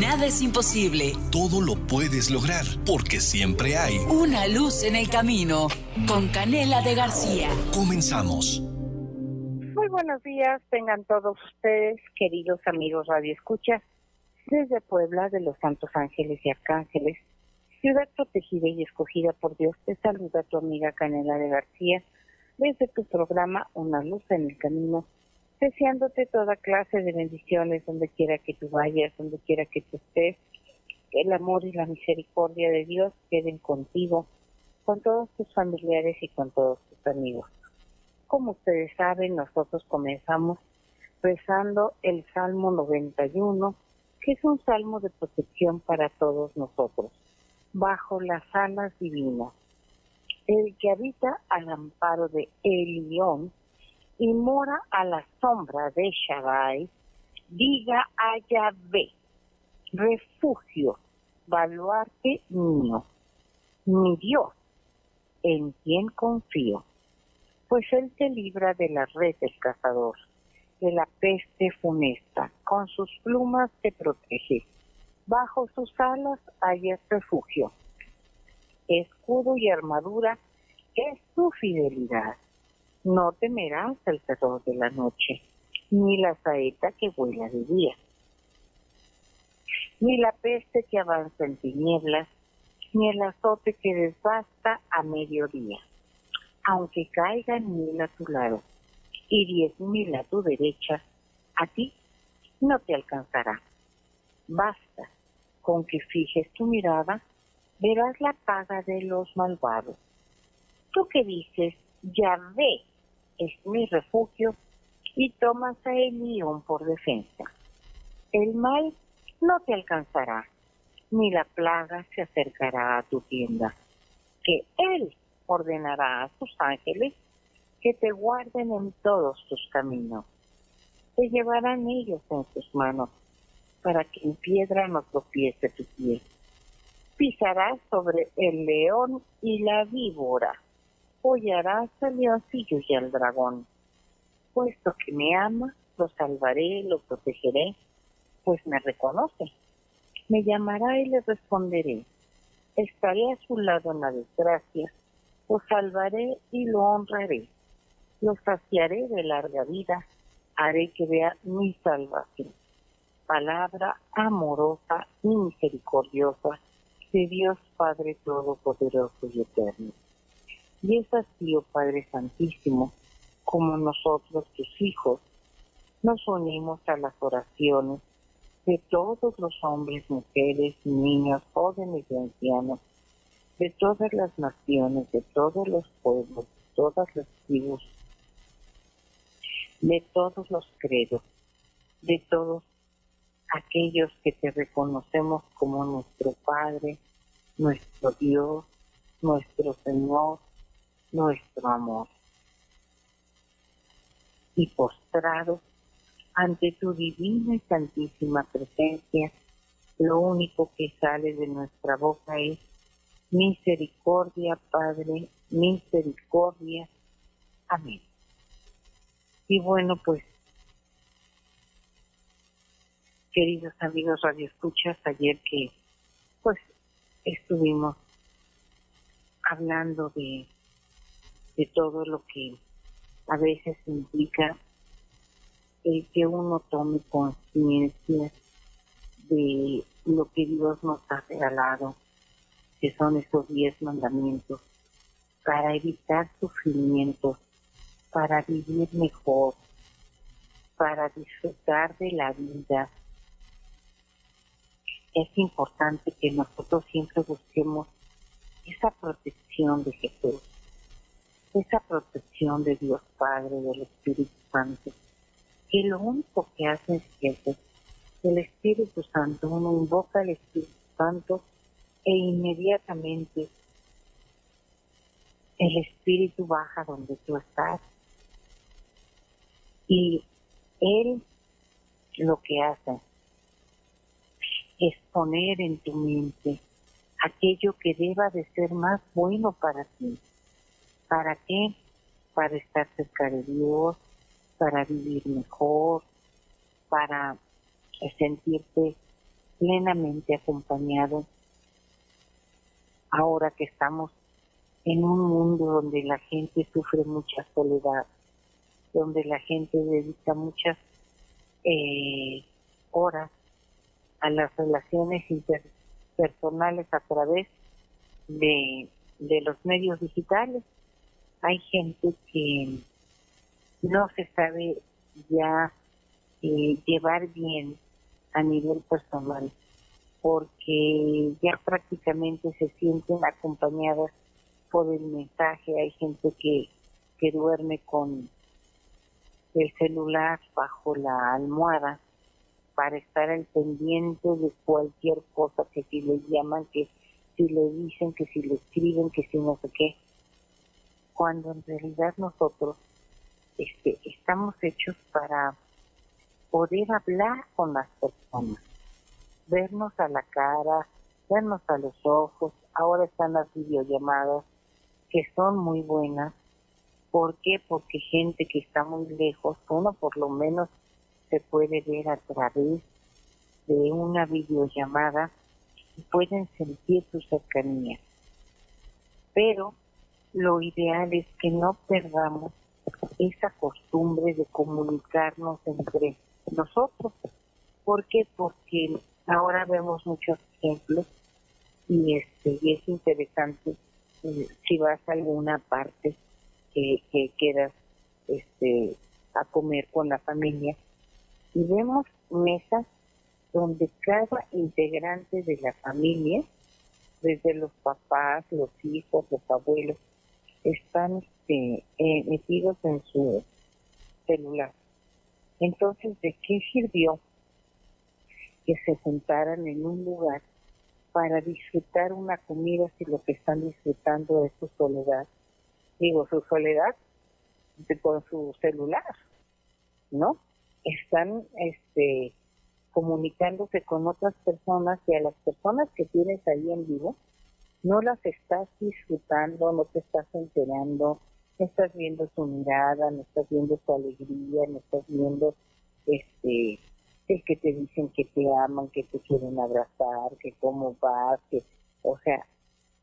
Nada es imposible. Todo lo puedes lograr porque siempre hay una luz en el camino. Con Canela de García. Comenzamos. Muy buenos días, tengan todos ustedes, queridos amigos Radio Escucha, desde Puebla de los Santos Ángeles y Arcángeles, ciudad protegida y escogida por Dios, te saluda tu amiga Canela de García desde tu programa Una luz en el camino deseándote toda clase de bendiciones donde quiera que tú vayas, donde quiera que tú estés. El amor y la misericordia de Dios queden contigo, con todos tus familiares y con todos tus amigos. Como ustedes saben, nosotros comenzamos rezando el Salmo 91, que es un salmo de protección para todos nosotros, bajo las alas divinas. El que habita al amparo de Elión, y mora a la sombra de Shaddai, diga a Yahvé, refugio, baluarte mío, mi Dios, en quien confío, pues Él te libra de la red del cazador, de la peste funesta, con sus plumas te protege, bajo sus alas hay refugio. Escudo y armadura es tu fidelidad no temerás el terror de la noche, ni la saeta que vuela de día, ni la peste que avanza en tinieblas, ni el azote que desbasta a mediodía. Aunque caigan mil a tu lado y diez mil a tu derecha, a ti no te alcanzará. Basta con que fijes tu mirada, verás la paga de los malvados. Tú que dices, ya ve es mi refugio y tomas a Elión por defensa. El mal no te alcanzará, ni la plaga se acercará a tu tienda, que Él ordenará a sus ángeles que te guarden en todos tus caminos. Te llevarán ellos en sus manos, para que en piedra no tropiece tu pie. Pisarás sobre el león y la víbora apoyarás al leoncillo y al dragón. Puesto que me ama, lo salvaré, lo protegeré, pues me reconoce. Me llamará y le responderé. Estaré a su lado en la desgracia, lo salvaré y lo honraré. Lo saciaré de larga vida, haré que vea mi salvación. Palabra amorosa y misericordiosa de Dios Padre Todopoderoso y Eterno. Y es así, oh Padre Santísimo, como nosotros, tus hijos, nos unimos a las oraciones de todos los hombres, mujeres, niños, jóvenes y ancianos, de todas las naciones, de todos los pueblos, de todas las tribus, de todos los credos, de todos aquellos que te reconocemos como nuestro Padre, nuestro Dios, nuestro Señor, nuestro amor. Y postrado ante tu divina y santísima presencia, lo único que sale de nuestra boca es misericordia, Padre, misericordia. Amén. Y bueno, pues, queridos amigos radioescuchas, ayer que pues estuvimos hablando de de todo lo que a veces implica el que uno tome conciencia de lo que Dios nos ha regalado, que son esos diez mandamientos, para evitar sufrimientos, para vivir mejor, para disfrutar de la vida. Es importante que nosotros siempre busquemos esa protección de Jesús esa protección de Dios Padre, del Espíritu Santo, que lo único que hace es que el Espíritu Santo, uno invoca al Espíritu Santo e inmediatamente el Espíritu baja donde tú estás. Y Él lo que hace es poner en tu mente aquello que deba de ser más bueno para ti ¿Para qué? Para estar cerca de Dios, para vivir mejor, para sentirte plenamente acompañado ahora que estamos en un mundo donde la gente sufre mucha soledad, donde la gente dedica muchas eh, horas a las relaciones interpersonales a través de, de los medios digitales. Hay gente que no se sabe ya eh, llevar bien a nivel personal, porque ya prácticamente se sienten acompañadas por el mensaje. Hay gente que, que duerme con el celular bajo la almohada para estar al pendiente de cualquier cosa que si le llaman, que si le dicen, que si le escriben, que si no sé qué. Cuando en realidad nosotros este, estamos hechos para poder hablar con las personas, vernos a la cara, vernos a los ojos. Ahora están las videollamadas que son muy buenas. ¿Por qué? Porque gente que está muy lejos, uno por lo menos se puede ver a través de una videollamada y pueden sentir su cercanía. Pero lo ideal es que no perdamos esa costumbre de comunicarnos entre nosotros. ¿Por qué? Porque ahora vemos muchos ejemplos y este y es interesante eh, si vas a alguna parte que, que quedas este a comer con la familia y vemos mesas donde cada integrante de la familia, desde los papás, los hijos, los abuelos, están este, eh, metidos en su celular. Entonces, ¿de qué sirvió que se juntaran en un lugar para disfrutar una comida si lo que están disfrutando es su soledad? Digo, su soledad con su celular, ¿no? Están este, comunicándose con otras personas y a las personas que tienes ahí en vivo, no las estás disfrutando, no te estás enterando, no estás viendo su mirada, no estás viendo su alegría, no estás viendo este el que te dicen que te aman, que te quieren abrazar, que cómo vas, que, o sea,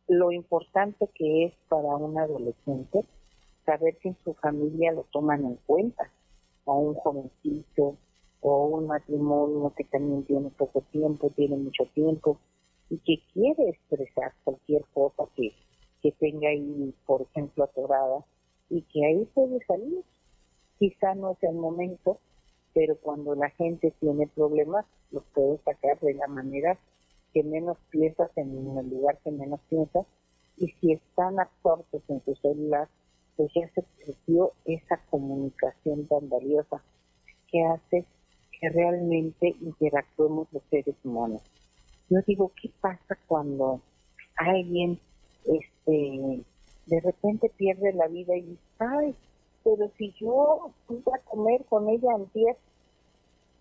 lo importante que es para un adolescente saber que en su familia lo toman en cuenta, a un jovencito o un matrimonio que también tiene poco tiempo, tiene mucho tiempo, y que quiere expresar cualquier cosa que, que tenga ahí, por ejemplo, atorada, y que ahí puede salir. Quizá no es el momento, pero cuando la gente tiene problemas, los puede sacar de la manera que menos piensas, en el lugar que menos piensas, y si están absortos en tu celular, pues ya se perdió esa comunicación tan valiosa que hace que realmente interactuemos los seres humanos. Yo digo, ¿qué pasa cuando alguien este de repente pierde la vida y dice, ay, pero si yo fui a comer con ella antier,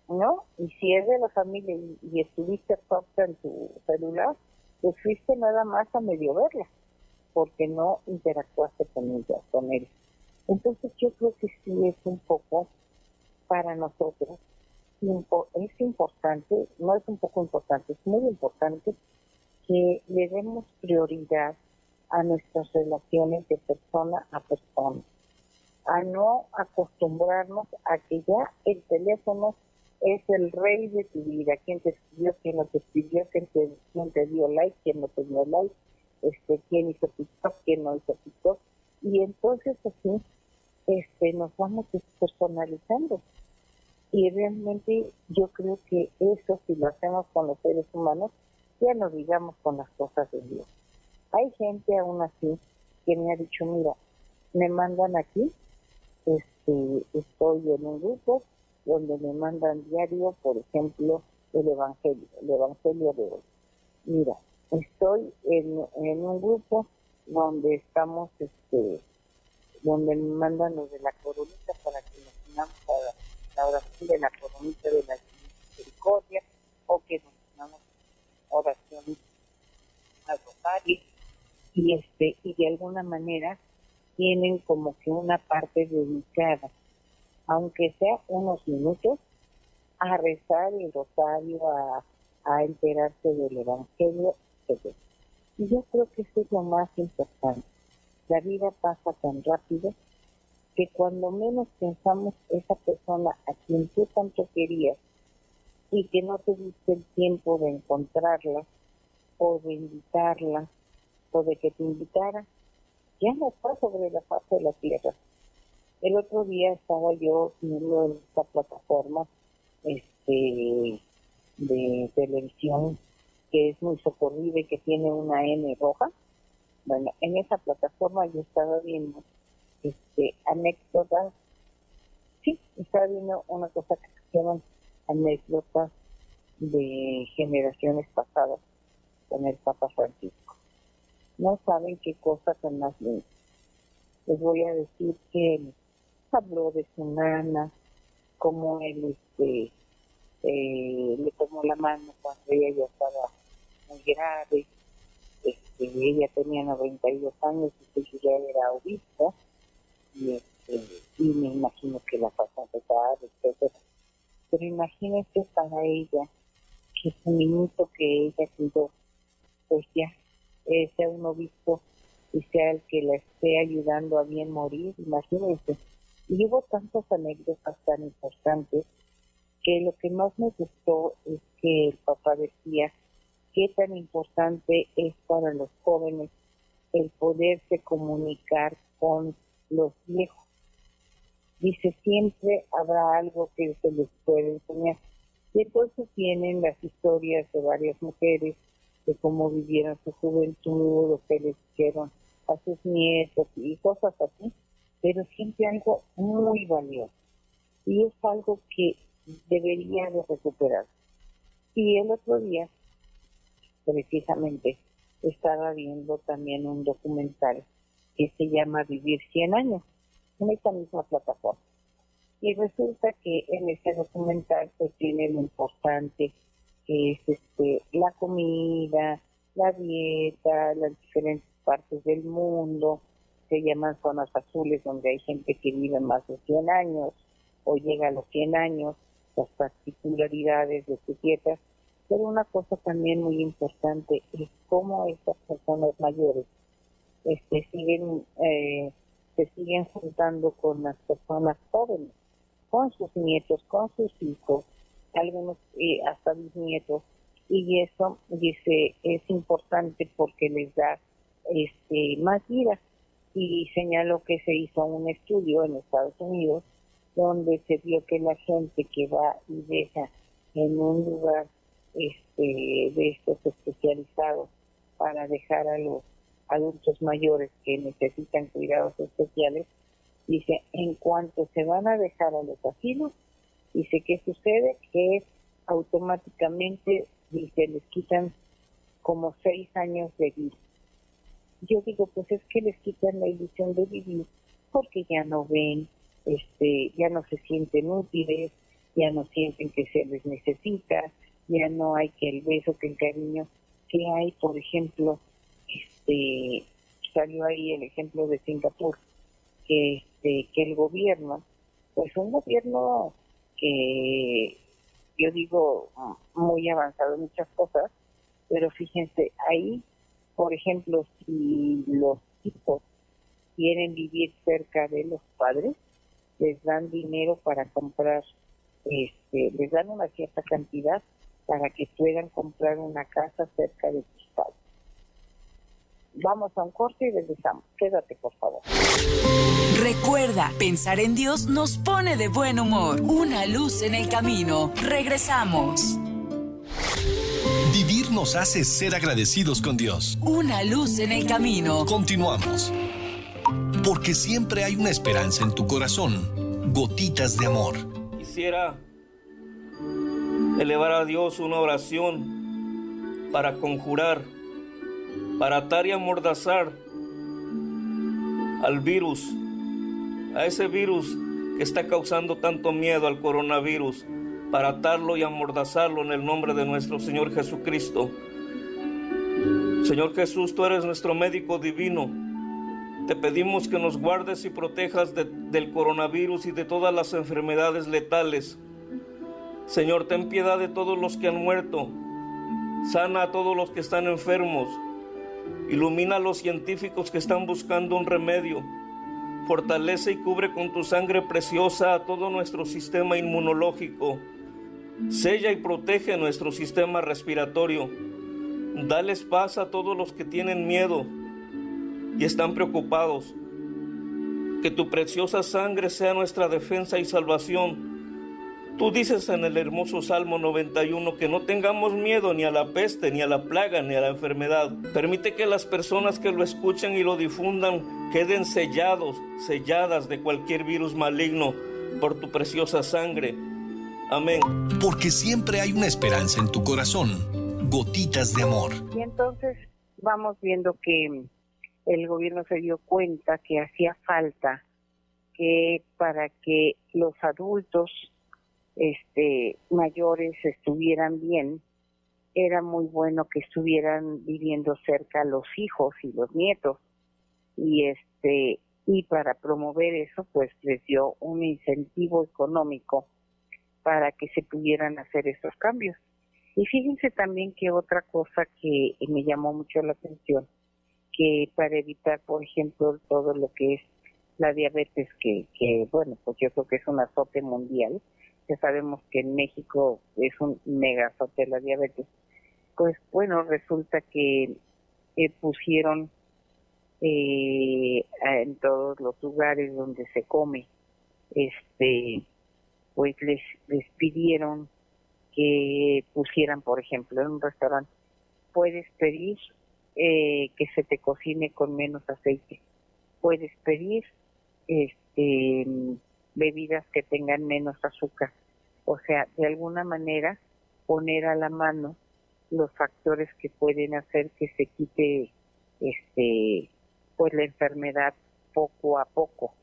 ¿no? Y si es de la familia y, estuviste absorta en tu celular, pues fuiste nada más a medio verla, porque no interactuaste con ella, con él. Entonces yo creo que sí es un poco para nosotros es importante, no es un poco importante, es muy importante que le demos prioridad a nuestras relaciones de persona a persona, a no acostumbrarnos a que ya el teléfono es el rey de tu vida, quién te escribió, quién no te escribió, quién te, dio like, quién no te dio like, este, quién hizo TikTok, quién no hizo TikTok, y entonces así este, nos vamos despersonalizando y realmente yo creo que eso si lo hacemos con los seres humanos, ya no digamos con las cosas de Dios. Hay gente aún así que me ha dicho, mira, me mandan aquí, este, estoy en un grupo donde me mandan diario, por ejemplo, el Evangelio, el Evangelio de hoy. Mira, estoy en, en un grupo donde estamos, este, donde me mandan los de la coronita para que nos unamos a oración de la coronita de la misericordia o que nos llamamos oración al rosario y este y de alguna manera tienen como que una parte dedicada aunque sea unos minutos a rezar el rosario a, a enterarse del Evangelio, etc. Y yo creo que eso es lo más importante. La vida pasa tan rápido que cuando menos pensamos esa persona a quien tú tanto querías y que no te diste el tiempo de encontrarla o de invitarla o de que te invitara, ya no está sobre la faz de la tierra. El otro día estaba yo viendo en esta plataforma este de televisión que es muy socorrida y que tiene una N roja. Bueno, en esa plataforma yo estaba viendo este anécdotas, sí, estaba viendo una cosa que se llaman anécdotas de generaciones pasadas con el Papa Francisco. No saben qué cosa tan más linda. Les voy a decir que él habló de su nana, como él este, eh, le tomó la mano cuando ella ya estaba muy grave. Este, ella tenía 92 años y su ya era obispo. Y, este, y me imagino que la pasó a empezar, etcétera. Pero imagínese para ella que su minuto que ella cuidó, pues ya sea un obispo y sea el que la esté ayudando a bien morir, imagínense. Y hubo tantas anécdotas tan importantes que lo que más me gustó es que el papá decía qué tan importante es para los jóvenes el poderse comunicar con los viejos. Dice, siempre habrá algo que se les puede enseñar. Y entonces vienen las historias de varias mujeres de cómo vivieron su juventud, lo que les hicieron a sus nietos y cosas así, pero siempre algo muy valioso. Y es algo que debería de recuperar. Y el otro día, precisamente, estaba viendo también un documental que se llama Vivir 100 años, en esta misma plataforma. Y resulta que en ese documental pues tiene lo importante que es este, la comida, la dieta, las diferentes partes del mundo, se llaman zonas azules donde hay gente que vive más de 100 años o llega a los 100 años, las particularidades de su dieta, pero una cosa también muy importante es cómo estas personas mayores este, siguen, eh, se siguen juntando con las personas jóvenes, con sus nietos, con sus hijos, algunos eh, hasta bisnietos, y eso dice es importante porque les da este más vida. Y señaló que se hizo un estudio en Estados Unidos donde se vio que la gente que va y deja en un lugar este de estos especializados para dejar a los adultos mayores que necesitan cuidados especiales dice en cuanto se van a dejar a los asilos dice qué sucede que automáticamente dice les quitan como seis años de vida. Yo digo pues es que les quitan la ilusión de vivir porque ya no ven este ya no se sienten útiles ya no sienten que se les necesita ya no hay que el beso que el cariño que hay por ejemplo este salió ahí el ejemplo de Singapur que este que el gobierno pues un gobierno que yo digo muy avanzado en muchas cosas, pero fíjense, ahí, por ejemplo, si los hijos quieren vivir cerca de los padres, les dan dinero para comprar, este, les dan una cierta cantidad para que puedan comprar una casa cerca de. Vamos a un corte y regresamos. Quédate, por favor. Recuerda, pensar en Dios nos pone de buen humor. Una luz en el camino. Regresamos. Vivir nos hace ser agradecidos con Dios. Una luz en el camino. Continuamos. Porque siempre hay una esperanza en tu corazón. Gotitas de amor. Quisiera elevar a Dios una oración para conjurar para atar y amordazar al virus, a ese virus que está causando tanto miedo al coronavirus, para atarlo y amordazarlo en el nombre de nuestro Señor Jesucristo. Señor Jesús, tú eres nuestro médico divino. Te pedimos que nos guardes y protejas del coronavirus y de todas las enfermedades letales. Señor, ten piedad de todos los que han muerto, Sana a todos los que están enfermos. Ilumina a los científicos que están buscando un remedio. Fortalece y cubre con tu sangre preciosa a todo nuestro sistema inmunológico. Sella y protege nuestro sistema respiratorio. Dales paz a todos los que tienen miedo y están preocupados. Que tu preciosa sangre sea nuestra defensa y salvación Tú dices en el hermoso Salmo 91 que no tengamos miedo ni a la peste, ni a la plaga, ni a la enfermedad. Permite que las personas que lo escuchen y lo difundan queden sellados, selladas de cualquier virus maligno por tu preciosa sangre. Amén. Porque siempre hay una esperanza en tu corazón. Gotitas de amor. Y entonces vamos viendo que el gobierno se dio cuenta que hacía falta que para que los adultos este, mayores estuvieran bien, era muy bueno que estuvieran viviendo cerca los hijos y los nietos. Y este, y para promover eso, pues les dio un incentivo económico para que se pudieran hacer esos cambios. Y fíjense también que otra cosa que me llamó mucho la atención, que para evitar, por ejemplo, todo lo que es la diabetes, que, que bueno, pues yo creo que es un azote mundial, sabemos que en México es un mega de la diabetes, pues bueno, resulta que pusieron eh, en todos los lugares donde se come, este, pues les, les pidieron que pusieran, por ejemplo, en un restaurante, puedes pedir eh, que se te cocine con menos aceite, puedes pedir este bebidas que tengan menos azúcar. O sea, de alguna manera poner a la mano los factores que pueden hacer que se quite este pues la enfermedad poco a poco,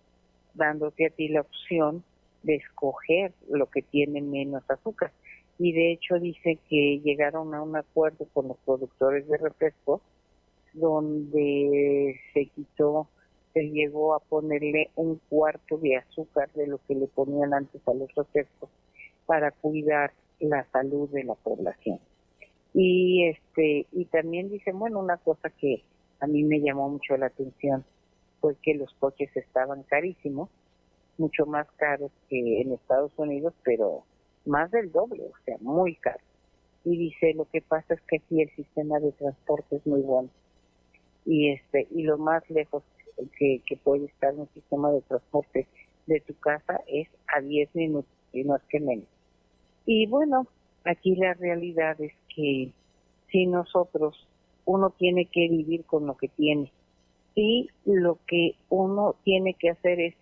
dándote a ti la opción de escoger lo que tiene menos azúcar. Y de hecho dice que llegaron a un acuerdo con los productores de refrescos donde se quitó se llegó a ponerle un cuarto de azúcar de lo que le ponían antes a los refrescos para cuidar la salud de la población. Y este y también dicen, bueno, una cosa que a mí me llamó mucho la atención fue que los coches estaban carísimos, mucho más caros que en Estados Unidos, pero más del doble, o sea, muy caro. Y dice, lo que pasa es que aquí el sistema de transporte es muy bueno. Y este y lo más lejos que, puede estar un sistema de transporte de tu casa es a 10 minutos, y es que menos. Y bueno, aquí la realidad es que si nosotros, uno tiene que vivir con lo que tiene y lo que uno tiene que hacer es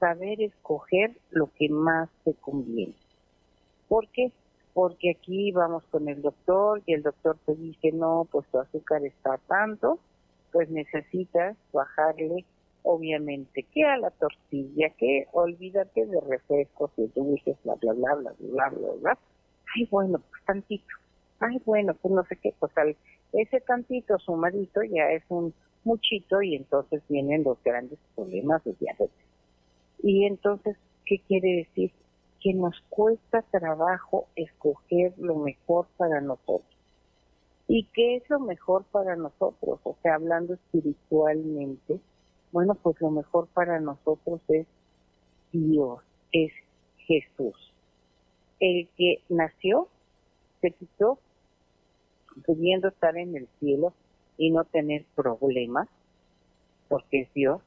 saber escoger lo que más te conviene. ¿Por qué? Porque aquí vamos con el doctor y el doctor te dice, no, pues tu azúcar está tanto, pues necesitas bajarle, obviamente, que a la tortilla, que olvídate de refrescos y dulces, bla, bla, bla, bla, bla, bla, bla. Ay, bueno, pues tantito. Ay, bueno, pues no sé qué, pues al, ese tantito sumadito ya es un muchito y entonces vienen los grandes problemas de diabetes. Y entonces, ¿qué quiere decir? Que nos cuesta trabajo escoger lo mejor para nosotros. ¿Y qué es lo mejor para nosotros? O sea, hablando espiritualmente, bueno, pues lo mejor para nosotros es Dios, es Jesús. El que nació, se quitó, pudiendo estar en el cielo y no tener problemas, porque es Dios,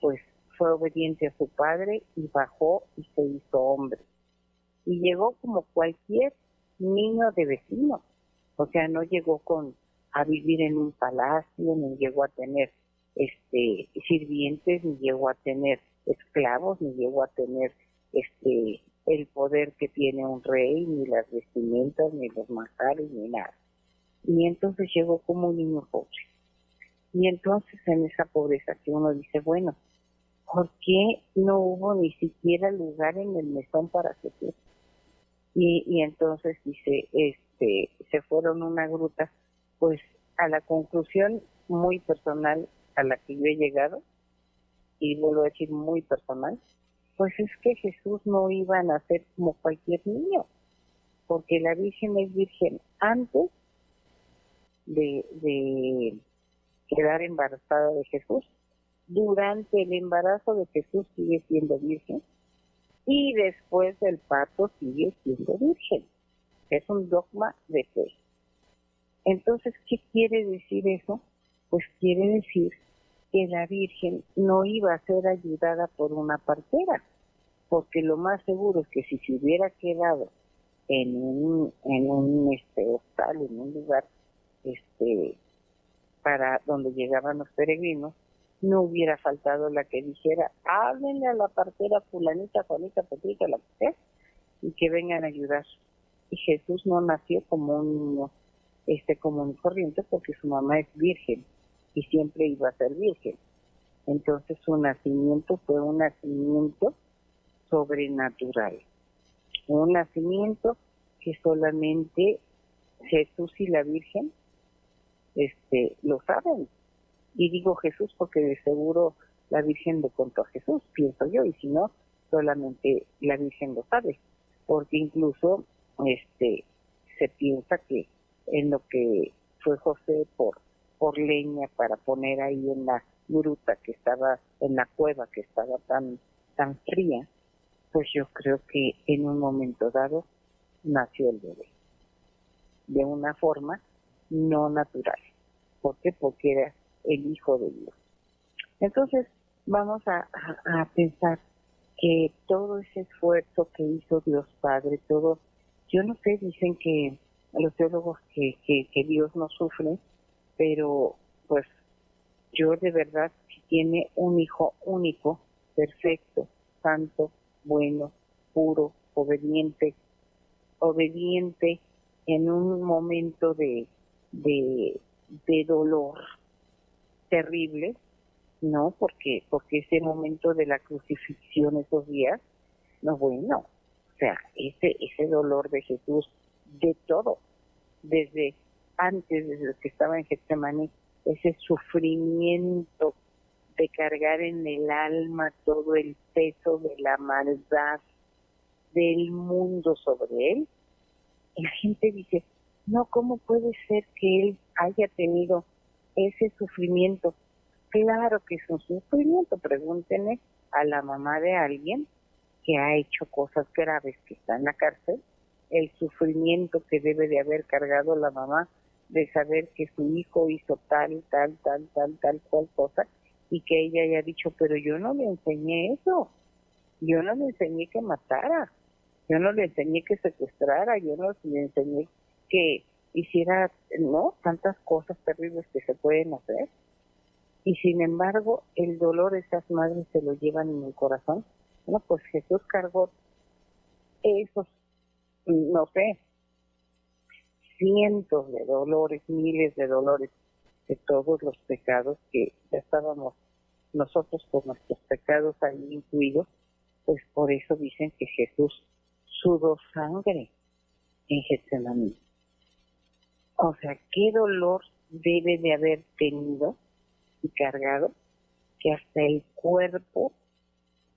pues fue obediente a su padre y bajó y se hizo hombre. Y llegó como cualquier niño de vecino o sea, no llegó con a vivir en un palacio, ni llegó a tener este sirvientes, ni llegó a tener esclavos, ni llegó a tener este el poder que tiene un rey, ni las vestimentas, ni los manjares, ni nada. Y entonces llegó como un niño pobre. Y entonces en esa pobreza que uno dice, bueno, ¿por qué no hubo ni siquiera lugar en el mesón para Jesús? Y, y entonces dice, este, se fueron una gruta, pues a la conclusión muy personal a la que yo he llegado, y vuelvo a decir muy personal, pues es que Jesús no iba a nacer como cualquier niño, porque la Virgen es virgen antes de, de quedar embarazada de Jesús. Durante el embarazo de Jesús sigue siendo virgen y después del parto sigue siendo virgen. Es un dogma de fe. Entonces, ¿qué quiere decir eso? Pues quiere decir que la Virgen no iba a ser ayudada por una partera, porque lo más seguro es que si se hubiera quedado en un, en un este, hostal, en un lugar este, para donde llegaban los peregrinos, no hubiera faltado la que dijera, háblenle a la partera fulanita, Juanita, Petrita, la que y que vengan a ayudar. Y Jesús no nació como un niño este común y corriente porque su mamá es virgen y siempre iba a ser virgen. Entonces su nacimiento fue un nacimiento sobrenatural, un nacimiento que solamente Jesús y la Virgen este, lo saben. Y digo Jesús porque de seguro la Virgen le contó a Jesús, pienso yo, y si no, solamente la Virgen lo sabe, porque incluso este se piensa que en lo que fue José por por leña para poner ahí en la gruta que estaba en la cueva que estaba tan tan fría pues yo creo que en un momento dado nació el bebé. De una forma no natural. ¿por qué? porque era el hijo de Dios. Entonces vamos a, a, pensar que todo ese esfuerzo que hizo Dios Padre todo yo no sé dicen que los teólogos que, Dios no sufre pero pues yo de verdad, si tiene un hijo único, perfecto, santo, bueno, puro, obediente, obediente en un momento de, de, de dolor terrible, ¿no? Porque, porque ese momento de la crucifixión esos días, no bueno, sea, ese, ese dolor de Jesús, de todo, desde antes, desde que estaba en Getsemaní, ese sufrimiento de cargar en el alma todo el peso de la maldad del mundo sobre él, la gente dice, no, ¿cómo puede ser que él haya tenido ese sufrimiento? Claro que es un sufrimiento, pregúntenle a la mamá de alguien que ha hecho cosas graves, que está en la cárcel, el sufrimiento que debe de haber cargado la mamá de saber que su hijo hizo tal, tal, tal, tal, tal, cual cosa y que ella haya dicho, pero yo no le enseñé eso, yo no le enseñé que matara, yo no le enseñé que secuestrara, yo no le enseñé que hiciera, no, tantas cosas terribles que se pueden hacer. Y sin embargo, el dolor esas madres se lo llevan en el corazón. No, pues Jesús cargó esos, no sé, cientos de dolores, miles de dolores de todos los pecados que ya estábamos nosotros con nuestros pecados ahí incluidos, pues por eso dicen que Jesús sudó sangre en Getsemaní. O sea, qué dolor debe de haber tenido y cargado que hasta el cuerpo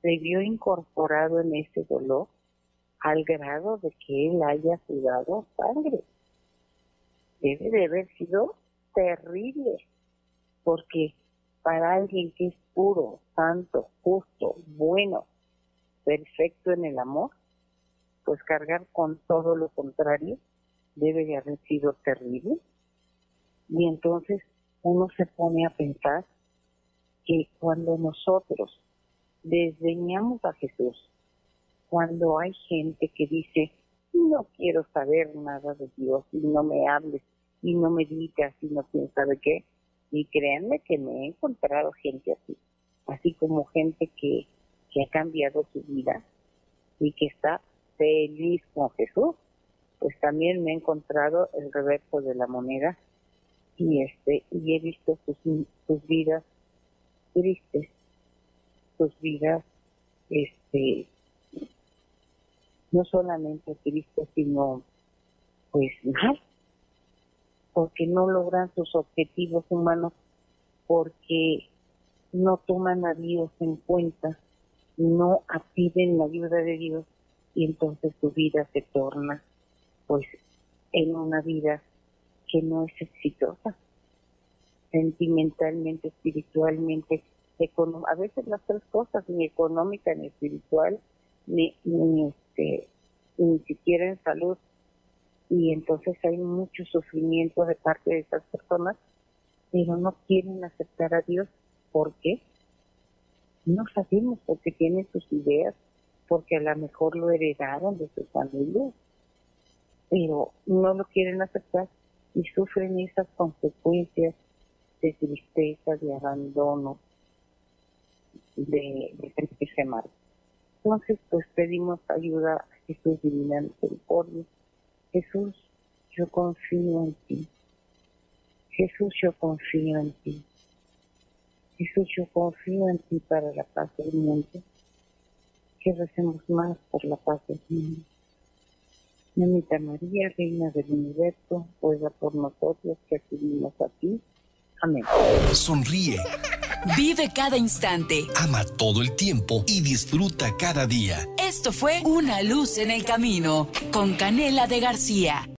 se vio incorporado en ese dolor al grado de que él haya sudado sangre debe de haber sido terrible, porque para alguien que es puro, santo, justo, bueno, perfecto en el amor, pues cargar con todo lo contrario debe de haber sido terrible. Y entonces uno se pone a pensar que cuando nosotros desdeñamos a Jesús, cuando hay gente que dice, no quiero saber nada de Dios y no me hables y no me digas y no quién sabe qué. Y créanme que me he encontrado gente así, así como gente que, ha cambiado su vida y que está feliz con Jesús, pues también me he encontrado el reverso de la moneda y este y he visto sus vidas tristes, sus vidas este no solamente tristes sino pues mal porque no logran sus objetivos humanos, porque no toman a Dios en cuenta, no piden la ayuda de Dios y entonces su vida se torna pues en una vida que no es exitosa, sentimentalmente, espiritualmente, a veces las tres cosas, ni económica, ni espiritual, ni, ni, este, ni siquiera en salud. Y entonces hay mucho sufrimiento de parte de esas personas, pero no quieren aceptar a Dios. ¿Por qué? No sabemos porque tienen sus ideas, porque a lo mejor lo heredaron de sus familias, pero no lo quieren aceptar y sufren esas consecuencias de tristeza, de abandono, de, de sentirse mal. Entonces, pues pedimos ayuda a Jesús Divina Misericordia. Jesús, yo confío en ti. Jesús, yo confío en ti. Jesús, yo confío en ti para la paz del mundo. Que recemos más por la paz del mundo. Mamita María, Reina del Universo, ruega por nosotros que acudimos a ti. Amén. Sonríe. Vive cada instante. Ama todo el tiempo y disfruta cada día. Esto fue Una luz en el camino con Canela de García.